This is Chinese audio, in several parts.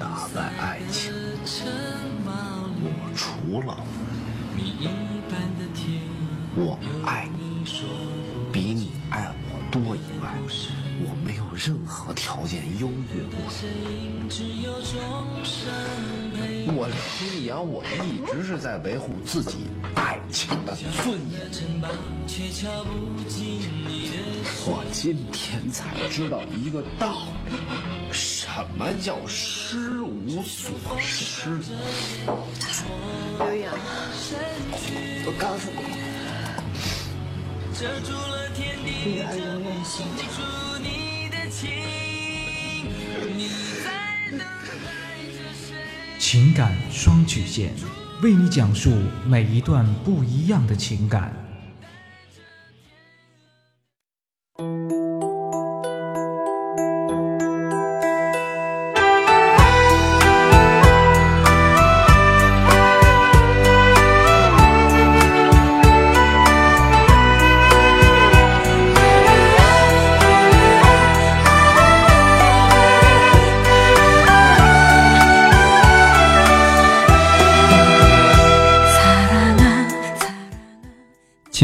打败爱情，我除了我爱你比你爱我多以外，我没有任何条件优越过你。我李阳，我一直是在维护自己爱情的尊严。我今天才知道一个道理，什么叫失无所失。刘洋，我告诉你，女儿永远心疼。情感双曲线，为你讲述每一段不一样的情感。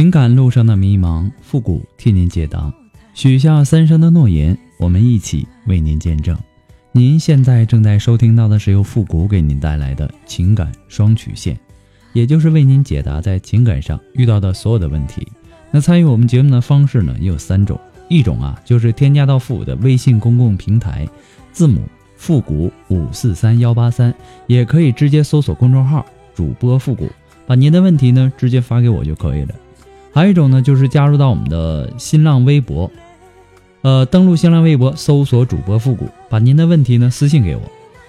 情感路上的迷茫，复古替您解答。许下三生的诺言，我们一起为您见证。您现在正在收听到的是由复古给您带来的情感双曲线，也就是为您解答在情感上遇到的所有的问题。那参与我们节目的方式呢，也有三种。一种啊，就是添加到复古的微信公共平台，字母复古五四三幺八三，也可以直接搜索公众号主播复古，把您的问题呢直接发给我就可以了。还有一种呢，就是加入到我们的新浪微博，呃，登录新浪微博搜索主播复古，把您的问题呢私信给我。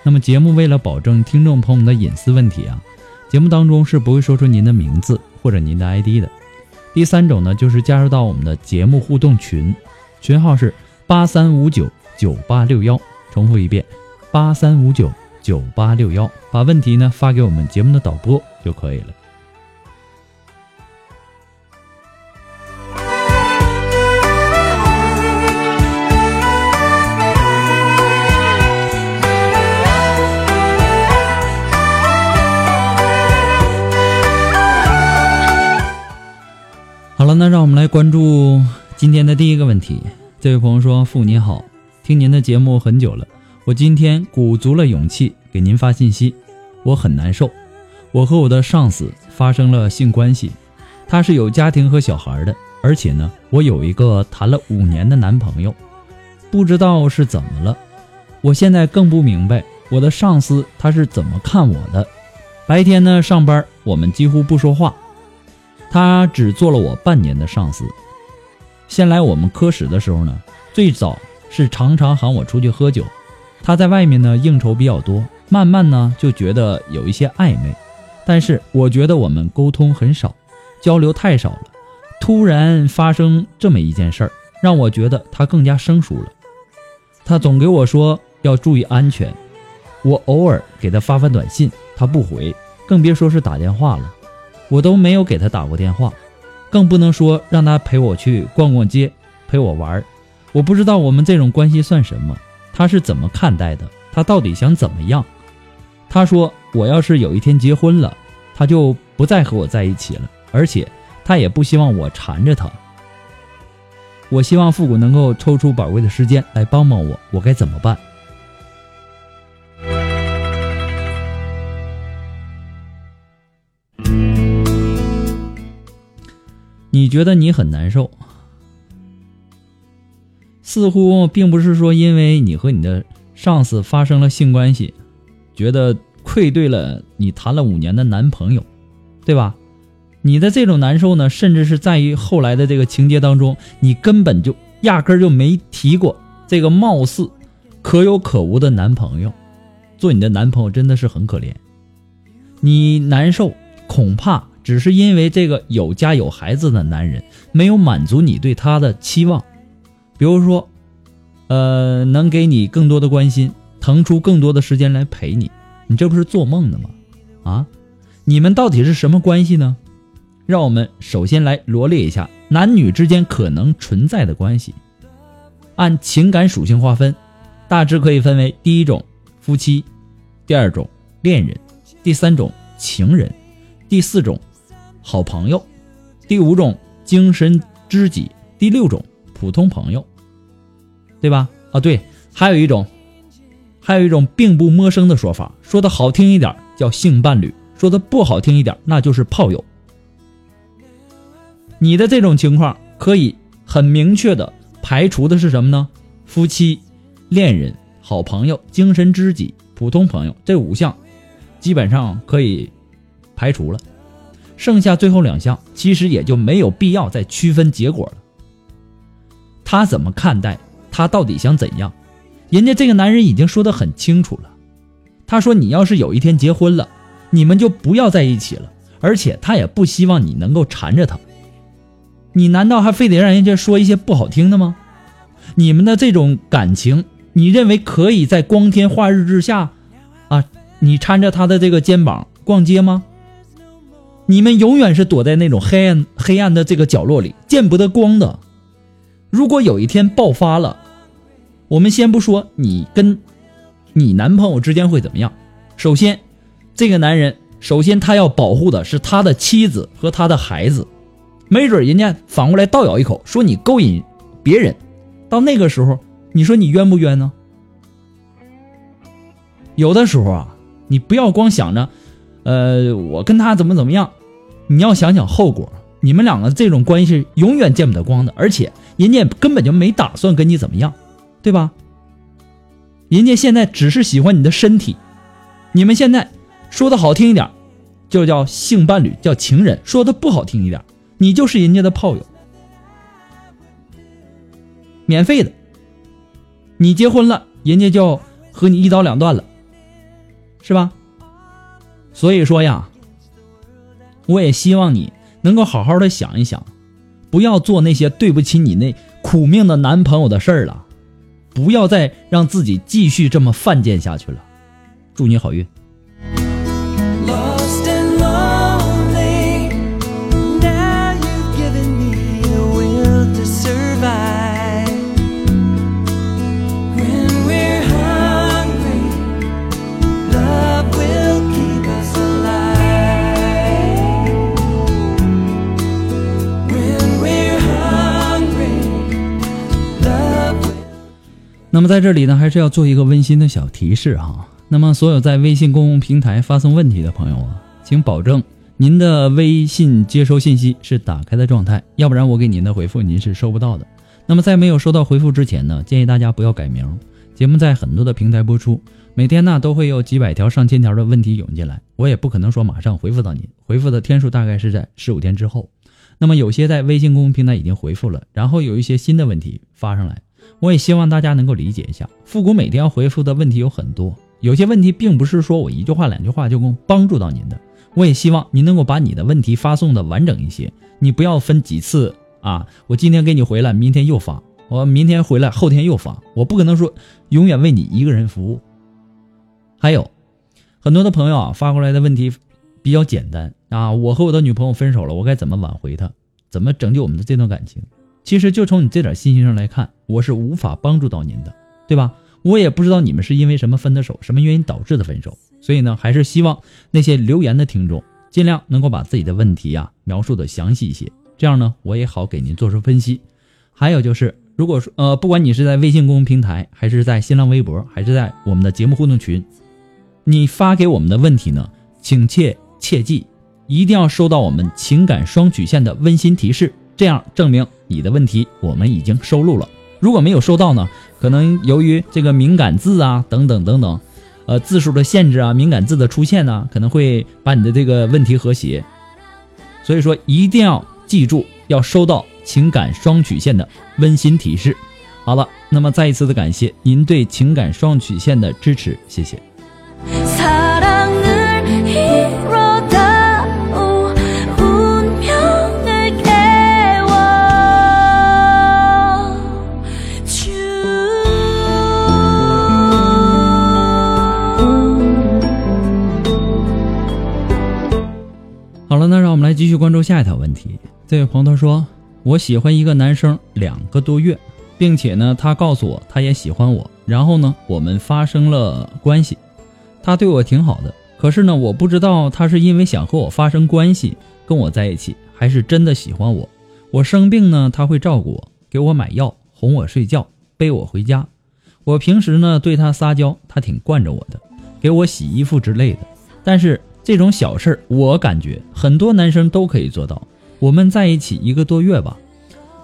那么节目为了保证听众朋友们的隐私问题啊，节目当中是不会说出您的名字或者您的 ID 的。第三种呢，就是加入到我们的节目互动群，群号是八三五九九八六幺，重复一遍，八三五九九八六幺，把问题呢发给我们节目的导播就可以了。那让我们来关注今天的第一个问题。这位朋友说：“父您好，听您的节目很久了，我今天鼓足了勇气给您发信息。我很难受，我和我的上司发生了性关系，他是有家庭和小孩的，而且呢，我有一个谈了五年的男朋友，不知道是怎么了。我现在更不明白我的上司他是怎么看我的。白天呢上班，我们几乎不说话。”他只做了我半年的上司。先来我们科室的时候呢，最早是常常喊我出去喝酒。他在外面呢应酬比较多，慢慢呢就觉得有一些暧昧。但是我觉得我们沟通很少，交流太少了。突然发生这么一件事儿，让我觉得他更加生疏了。他总给我说要注意安全。我偶尔给他发发短信，他不回，更别说是打电话了。我都没有给他打过电话，更不能说让他陪我去逛逛街，陪我玩我不知道我们这种关系算什么，他是怎么看待的？他到底想怎么样？他说我要是有一天结婚了，他就不再和我在一起了，而且他也不希望我缠着他。我希望复古能够抽出宝贵的时间来帮帮我，我该怎么办？你觉得你很难受，似乎并不是说因为你和你的上司发生了性关系，觉得愧对了你谈了五年的男朋友，对吧？你的这种难受呢，甚至是在于后来的这个情节当中，你根本就压根儿就没提过这个貌似可有可无的男朋友，做你的男朋友真的是很可怜。你难受，恐怕只是因为这个有家有孩子的男人没有满足你对他的期望，比如说，呃，能给你更多的关心，腾出更多的时间来陪你，你这不是做梦呢吗？啊，你们到底是什么关系呢？让我们首先来罗列一下男女之间可能存在的关系，按情感属性划分，大致可以分为第一种夫妻，第二种恋人。第三种情人，第四种好朋友，第五种精神知己，第六种普通朋友，对吧？啊，对，还有一种，还有一种并不陌生的说法，说的好听一点叫性伴侣，说的不好听一点那就是炮友。你的这种情况可以很明确的排除的是什么呢？夫妻、恋人、好朋友、精神知己、普通朋友这五项。基本上可以排除了，剩下最后两项其实也就没有必要再区分结果了。他怎么看待？他到底想怎样？人家这个男人已经说得很清楚了。他说：“你要是有一天结婚了，你们就不要在一起了。而且他也不希望你能够缠着他。你难道还非得让人家说一些不好听的吗？你们的这种感情，你认为可以在光天化日之下啊？”你搀着他的这个肩膀逛街吗？你们永远是躲在那种黑暗黑暗的这个角落里，见不得光的。如果有一天爆发了，我们先不说你跟你男朋友之间会怎么样。首先，这个男人首先他要保护的是他的妻子和他的孩子，没准人家反过来倒咬一口，说你勾引别人。到那个时候，你说你冤不冤呢？有的时候啊。你不要光想着，呃，我跟他怎么怎么样，你要想想后果。你们两个这种关系永远见不得光的，而且人家根本就没打算跟你怎么样，对吧？人家现在只是喜欢你的身体。你们现在说的好听一点，就叫性伴侣，叫情人；说的不好听一点，你就是人家的炮友，免费的。你结婚了，人家就和你一刀两断了。是吧？所以说呀，我也希望你能够好好的想一想，不要做那些对不起你那苦命的男朋友的事儿了，不要再让自己继续这么犯贱下去了。祝你好运。那么在这里呢，还是要做一个温馨的小提示哈。那么所有在微信公共平台发送问题的朋友啊，请保证您的微信接收信息是打开的状态，要不然我给您的回复您是收不到的。那么在没有收到回复之前呢，建议大家不要改名。节目在很多的平台播出，每天呢都会有几百条、上千条的问题涌进来，我也不可能说马上回复到您，回复的天数大概是在十五天之后。那么有些在微信公共平台已经回复了，然后有一些新的问题发上来。我也希望大家能够理解一下，复古每天要回复的问题有很多，有些问题并不是说我一句话两句话就能帮助到您的。我也希望您能够把你的问题发送的完整一些，你不要分几次啊，我今天给你回来，明天又发，我明天回来，后天又发，我不可能说永远为你一个人服务。还有很多的朋友啊发过来的问题比较简单啊，我和我的女朋友分手了，我该怎么挽回她？怎么拯救我们的这段感情？其实就从你这点信息上来看，我是无法帮助到您的，对吧？我也不知道你们是因为什么分的手，什么原因导致的分手。所以呢，还是希望那些留言的听众尽量能够把自己的问题呀描述的详细一些，这样呢，我也好给您做出分析。还有就是，如果说呃，不管你是在微信公众平台，还是在新浪微博，还是在我们的节目互动群，你发给我们的问题呢，请切切记，一定要收到我们情感双曲线的温馨提示。这样证明你的问题我们已经收录了。如果没有收到呢，可能由于这个敏感字啊等等等等，呃字数的限制啊，敏感字的出现呢，可能会把你的这个问题和谐。所以说一定要记住要收到情感双曲线的温馨提示。好了，那么再一次的感谢您对情感双曲线的支持，谢谢。继续关注下一条问题。这位朋友他说：“我喜欢一个男生两个多月，并且呢，他告诉我他也喜欢我，然后呢，我们发生了关系。他对我挺好的，可是呢，我不知道他是因为想和我发生关系跟我在一起，还是真的喜欢我。我生病呢，他会照顾我，给我买药，哄我睡觉，背我回家。我平时呢对他撒娇，他挺惯着我的，给我洗衣服之类的。但是这种小事儿，我感觉很多男生都可以做到。我们在一起一个多月吧，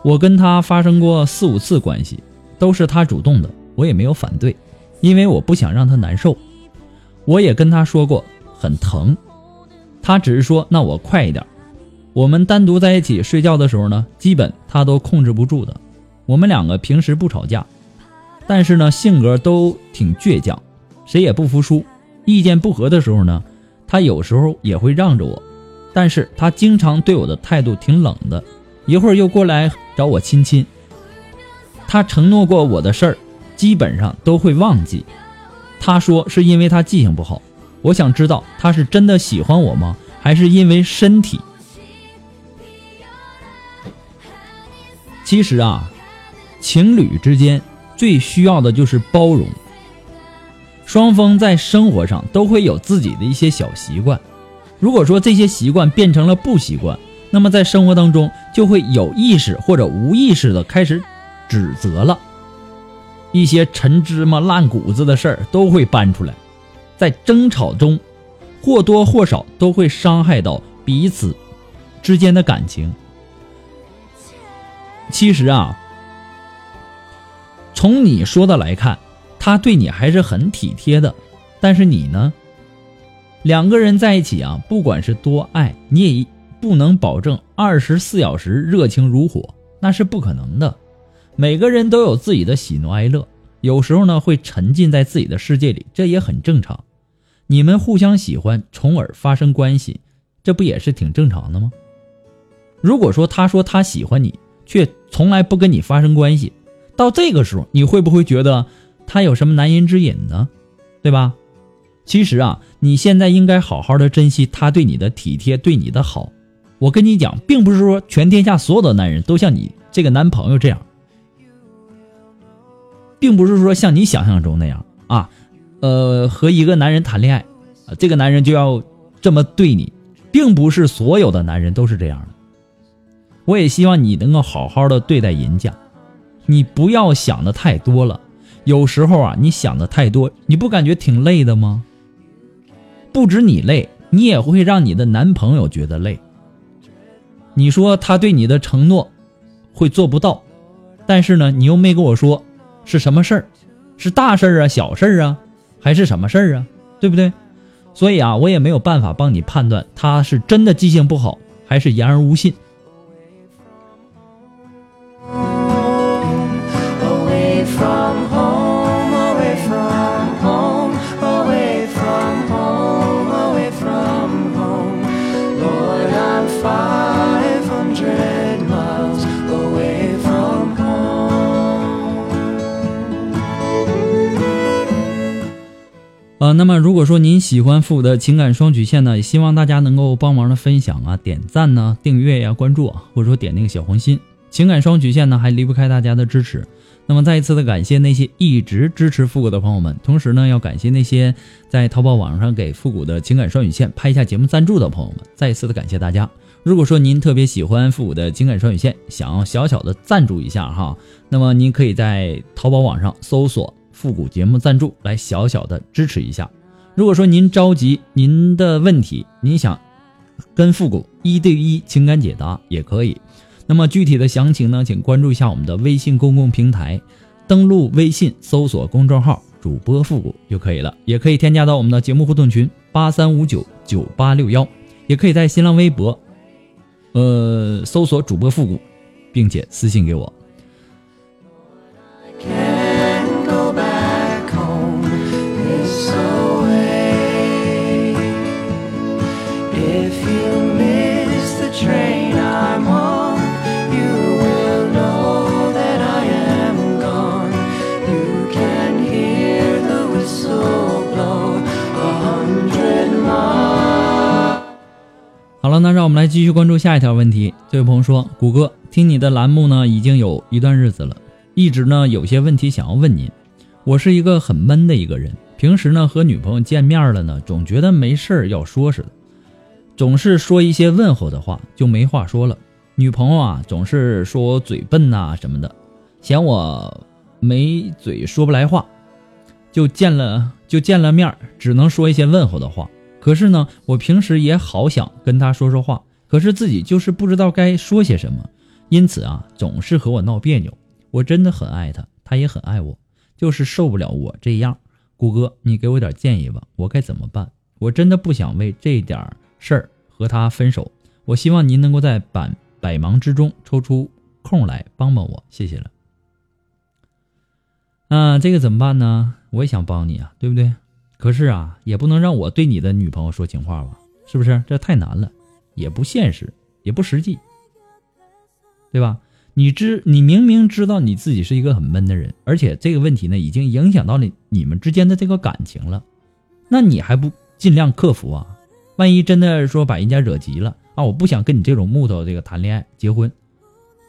我跟他发生过四五次关系，都是他主动的，我也没有反对，因为我不想让他难受。我也跟他说过很疼，他只是说那我快一点。我们单独在一起睡觉的时候呢，基本他都控制不住的。我们两个平时不吵架，但是呢性格都挺倔强，谁也不服输。意见不合的时候呢，他有时候也会让着我，但是他经常对我的态度挺冷的，一会儿又过来找我亲亲。他承诺过我的事儿，基本上都会忘记。他说是因为他记性不好。我想知道他是真的喜欢我吗？还是因为身体？其实啊，情侣之间最需要的就是包容。双方在生活上都会有自己的一些小习惯，如果说这些习惯变成了不习惯，那么在生活当中就会有意识或者无意识的开始指责了，一些陈芝麻烂谷子的事儿都会搬出来，在争吵中或多或少都会伤害到彼此之间的感情。其实啊，从你说的来看。他对你还是很体贴的，但是你呢？两个人在一起啊，不管是多爱，你也不能保证二十四小时热情如火，那是不可能的。每个人都有自己的喜怒哀乐，有时候呢会沉浸在自己的世界里，这也很正常。你们互相喜欢，从而发生关系，这不也是挺正常的吗？如果说他说他喜欢你，却从来不跟你发生关系，到这个时候，你会不会觉得？他有什么难言之隐呢？对吧？其实啊，你现在应该好好的珍惜他对你的体贴，对你的好。我跟你讲，并不是说全天下所有的男人都像你这个男朋友这样，并不是说像你想象中那样啊。呃，和一个男人谈恋爱，这个男人就要这么对你，并不是所有的男人都是这样的。我也希望你能够好好的对待人家，你不要想的太多了。有时候啊，你想的太多，你不感觉挺累的吗？不止你累，你也会让你的男朋友觉得累。你说他对你的承诺会做不到，但是呢，你又没跟我说是什么事儿，是大事儿啊、小事儿啊，还是什么事儿啊？对不对？所以啊，我也没有办法帮你判断他是真的记性不好，还是言而无信。呃，那么如果说您喜欢复古的情感双曲线呢，也希望大家能够帮忙的分享啊、点赞呢、订阅呀、关注啊，或者说点那个小红心。情感双曲线呢，还离不开大家的支持。那么再一次的感谢那些一直支持复古的朋友们，同时呢，要感谢那些在淘宝网上给复古的情感双曲线拍下节目赞助的朋友们，再一次的感谢大家。如果说您特别喜欢复古的情感双曲线，想要小小的赞助一下哈，那么您可以在淘宝网上搜索“复古节目赞助”来小小的支持一下。如果说您着急您的问题，您想跟复古一对一情感解答也可以。那么具体的详情呢，请关注一下我们的微信公共平台，登录微信搜索公众号“主播复古”就可以了，也可以添加到我们的节目互动群八三五九九八六幺，也可以在新浪微博，呃，搜索主播复古，并且私信给我。继续关注下一条问题。这位朋友说：“谷歌，听你的栏目呢已经有一段日子了，一直呢有些问题想要问您。我是一个很闷的一个人，平时呢和女朋友见面了呢，总觉得没事儿要说似的，总是说一些问候的话，就没话说了。女朋友啊总是说我嘴笨呐、什么的，嫌我没嘴说不来话，就见了就见了面，只能说一些问候的话。可是呢，我平时也好想跟她说说话，可是自己就是不知道该说些什么，因此啊，总是和我闹别扭。我真的很爱她，她也很爱我，就是受不了我这样。谷哥，你给我点建议吧，我该怎么办？我真的不想为这点事儿和她分手。我希望您能够在百百忙之中抽出空来帮帮我，谢谢了。啊，这个怎么办呢？我也想帮你啊，对不对？可是啊，也不能让我对你的女朋友说情话吧？是不是？这太难了，也不现实，也不实际，对吧？你知，你明明知道你自己是一个很闷的人，而且这个问题呢，已经影响到了你们之间的这个感情了，那你还不尽量克服啊？万一真的说把人家惹急了啊，我不想跟你这种木头这个谈恋爱结婚，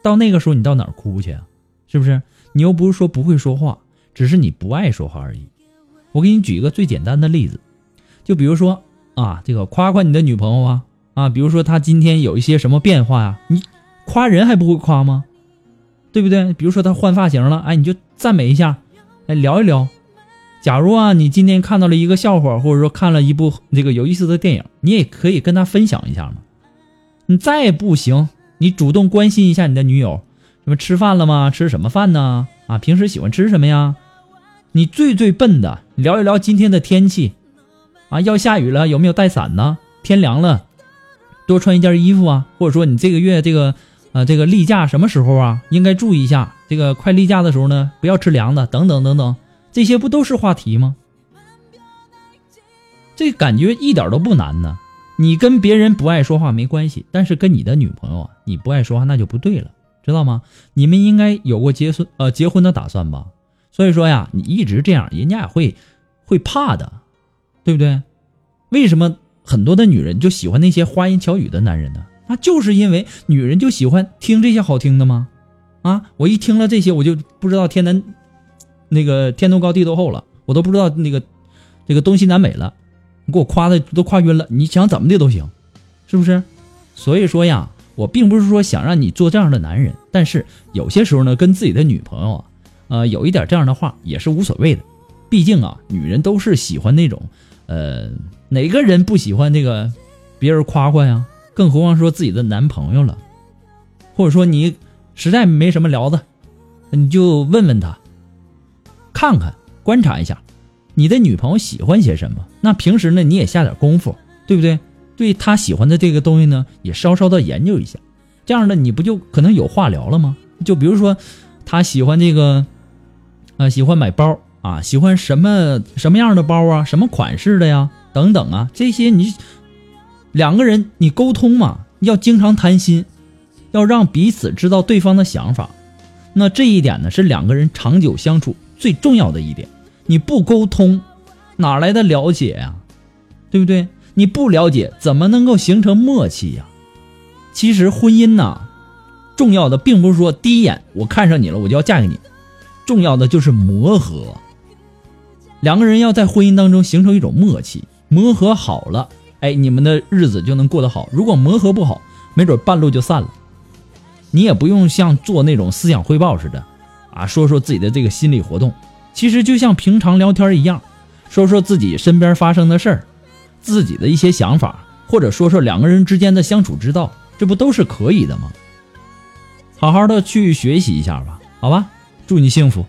到那个时候你到哪儿哭去啊？是不是？你又不是说不会说话，只是你不爱说话而已。我给你举一个最简单的例子，就比如说啊，这个夸夸你的女朋友啊啊，比如说他今天有一些什么变化呀、你夸人还不会夸吗？对不对？比如说他换发型了，哎，你就赞美一下，哎，聊一聊。假如啊，你今天看到了一个笑话，或者说看了一部这个有意思的电影，你也可以跟他分享一下嘛。你再不行，你主动关心一下你的女友，什么吃饭了吗？吃什么饭呢？啊，平时喜欢吃什么呀？你最最笨的，聊一聊今天的天气，啊，要下雨了有没有带伞呢？天凉了，多穿一件衣服啊，或者说你这个月这个，呃，这个例假什么时候啊？应该注意一下，这个快例假的时候呢，不要吃凉的，等等等等，这些不都是话题吗？这感觉一点都不难呢。你跟别人不爱说话没关系，但是跟你的女朋友啊，你不爱说话那就不对了，知道吗？你们应该有过结婚呃结婚的打算吧？所以说呀，你一直这样，人家也会会怕的，对不对？为什么很多的女人就喜欢那些花言巧语的男人呢？那就是因为女人就喜欢听这些好听的吗？啊，我一听了这些，我就不知道天南那个天东高地多厚了，我都不知道那个这个东西南北了。你给我夸的都夸晕了，你想怎么的都行，是不是？所以说呀，我并不是说想让你做这样的男人，但是有些时候呢，跟自己的女朋友啊，呃，有一点这样的话也是无所谓的。毕竟啊，女人都是喜欢那种，呃，哪个人不喜欢这个别人夸夸呀？更何况说自己的男朋友了，或者说你实在没什么聊的，你就问问他，看看观察一下。你的女朋友喜欢些什么？那平时呢，你也下点功夫，对不对？对她喜欢的这个东西呢，也稍稍的研究一下，这样呢，你不就可能有话聊了吗？就比如说，她喜欢这个，啊、喜欢买包啊，喜欢什么什么样的包啊，什么款式的呀，等等啊，这些你两个人你沟通嘛，要经常谈心，要让彼此知道对方的想法。那这一点呢，是两个人长久相处最重要的一点。你不沟通，哪来的了解呀、对不对？你不了解，怎么能够形成默契呀、其实婚姻呐，重要的并不是说第一眼我看上你了，我就要嫁给你，重要的就是磨合。两个人要在婚姻当中形成一种默契，磨合好了，哎，你们的日子就能过得好。如果磨合不好，没准半路就散了。你也不用像做那种思想汇报似的，啊，说说自己的这个心理活动。其实就像平常聊天一样，说说自己身边发生的事儿，自己的一些想法，或者说说两个人之间的相处之道，这不都是可以的吗？好好的去学习一下吧，好吧？祝你幸福。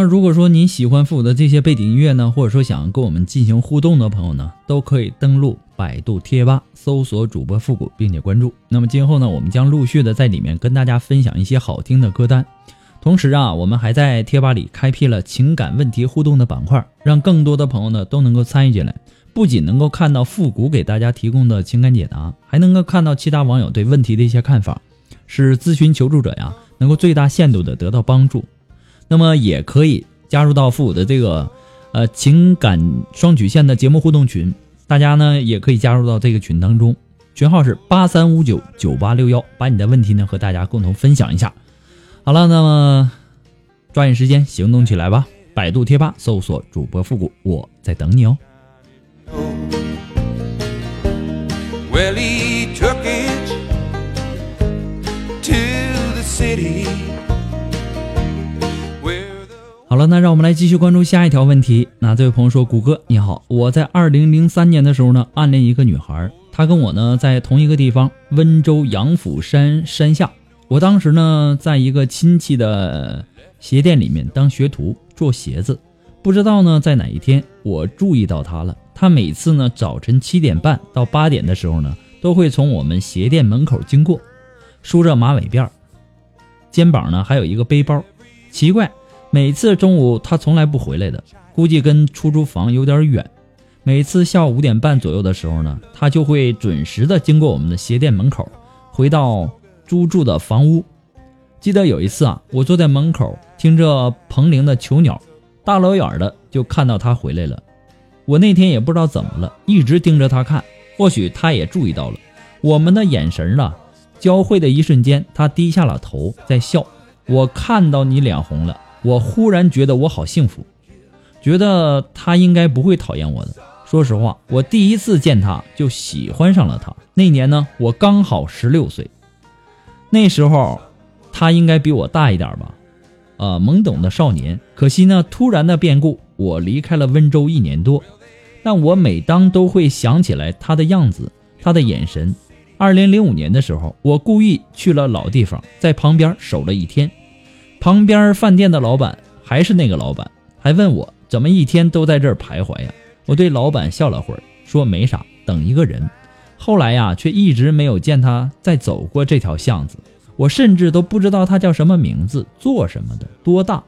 么如果说您喜欢复古的这些背景音乐呢，或者说想跟我们进行互动的朋友呢，都可以登录百度贴吧搜索主播复古，并且关注。那么今后呢，我们将陆续的在里面跟大家分享一些好听的歌单。同时啊，我们还在贴吧里开辟了情感问题互动的板块，让更多的朋友呢都能够参与进来。不仅能够看到复古给大家提供的情感解答，还能够看到其他网友对问题的一些看法，使咨询求助者呀能够最大限度的得到帮助。那么也可以加入到复古的这个呃情感双曲线的节目互动群，大家呢也可以加入到这个群当中，群号是八三五九九八六幺，把你的问题呢和大家共同分享一下。好了，那么抓紧时间行动起来吧！百度贴吧搜索主播复古，我在等你哦。Well, he took it to the city. 好了，那让我们来继续关注下一条问题。那这位朋友说：“谷歌你好，我在二零零三年的时候呢，暗恋一个女孩，她跟我呢在同一个地方，温州杨府山山下。我当时呢在一个亲戚的鞋店里面当学徒做鞋子，不知道呢在哪一天我注意到她了。她每次呢早晨七点半到八点的时候呢，都会从我们鞋店门口经过，梳着马尾辫，肩膀呢还有一个背包。奇怪。”每次中午他从来不回来的，估计跟出租房有点远。每次下午五点半左右的时候呢，他就会准时的经过我们的鞋店门口，回到租住的房屋。记得有一次啊，我坐在门口听着彭羚的《囚鸟》，大老远的就看到他回来了。我那天也不知道怎么了，一直盯着他看，或许他也注意到了我们的眼神啊，交汇的一瞬间，他低下了头在笑。我看到你脸红了。我忽然觉得我好幸福，觉得他应该不会讨厌我的。说实话，我第一次见他就喜欢上了他。那年呢，我刚好十六岁，那时候他应该比我大一点吧，呃，懵懂的少年。可惜呢，突然的变故，我离开了温州一年多，但我每当都会想起来他的样子，他的眼神。二零零五年的时候，我故意去了老地方，在旁边守了一天。旁边饭店的老板还是那个老板，还问我怎么一天都在这儿徘徊呀？我对老板笑了会儿，说没啥，等一个人。后来呀，却一直没有见他再走过这条巷子，我甚至都不知道他叫什么名字，做什么的，多大。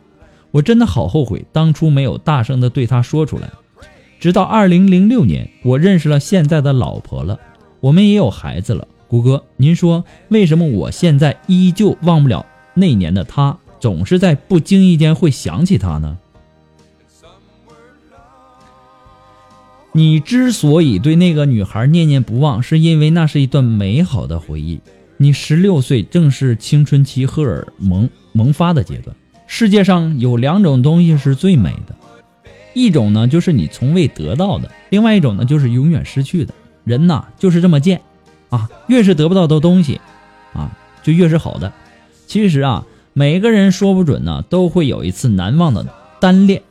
我真的好后悔当初没有大声的对他说出来。直到二零零六年，我认识了现在的老婆了，我们也有孩子了。谷歌，您说为什么我现在依旧忘不了那年的他？总是在不经意间会想起他呢。你之所以对那个女孩念念不忘，是因为那是一段美好的回忆。你十六岁正是青春期荷尔蒙萌发的阶段。世界上有两种东西是最美的，一种呢就是你从未得到的，另外一种呢就是永远失去的。人呐就是这么贱，啊，越是得不到的东西，啊，就越是好的。其实啊。每个人说不准呢，都会有一次难忘的单恋、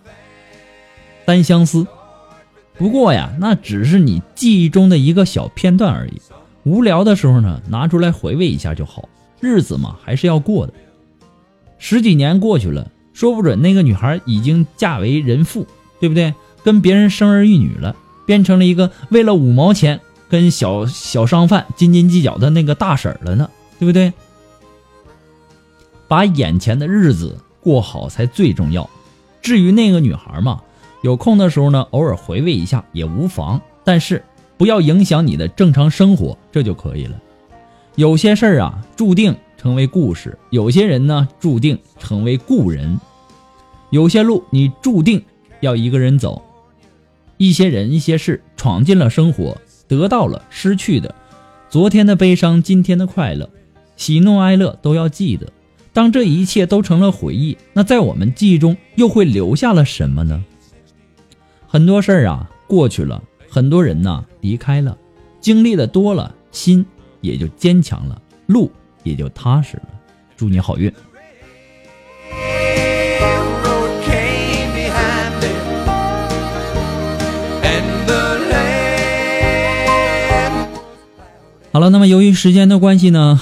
单相思。不过呀，那只是你记忆中的一个小片段而已。无聊的时候呢，拿出来回味一下就好。日子嘛，还是要过的。十几年过去了，说不准那个女孩已经嫁为人妇，对不对？跟别人生儿育女了，变成了一个为了五毛钱跟小小商贩斤斤计较的那个大婶了呢，对不对？把眼前的日子过好才最重要。至于那个女孩嘛，有空的时候呢，偶尔回味一下也无妨，但是不要影响你的正常生活，这就可以了。有些事儿啊，注定成为故事，有些人呢注定成为故人。有些路你注定要一个人走，一些人一些事闯进了生活，得到了失去的，昨天的悲伤，今天的快乐，喜怒哀乐都要记得。当这一切都成了回忆，那在我们记忆中又会留下了什么呢？很多事儿啊过去了，很多人呐离开了，经历的多了，心也就坚强了，路也就踏实了。祝你好运。好了，那么由于时间的关系呢，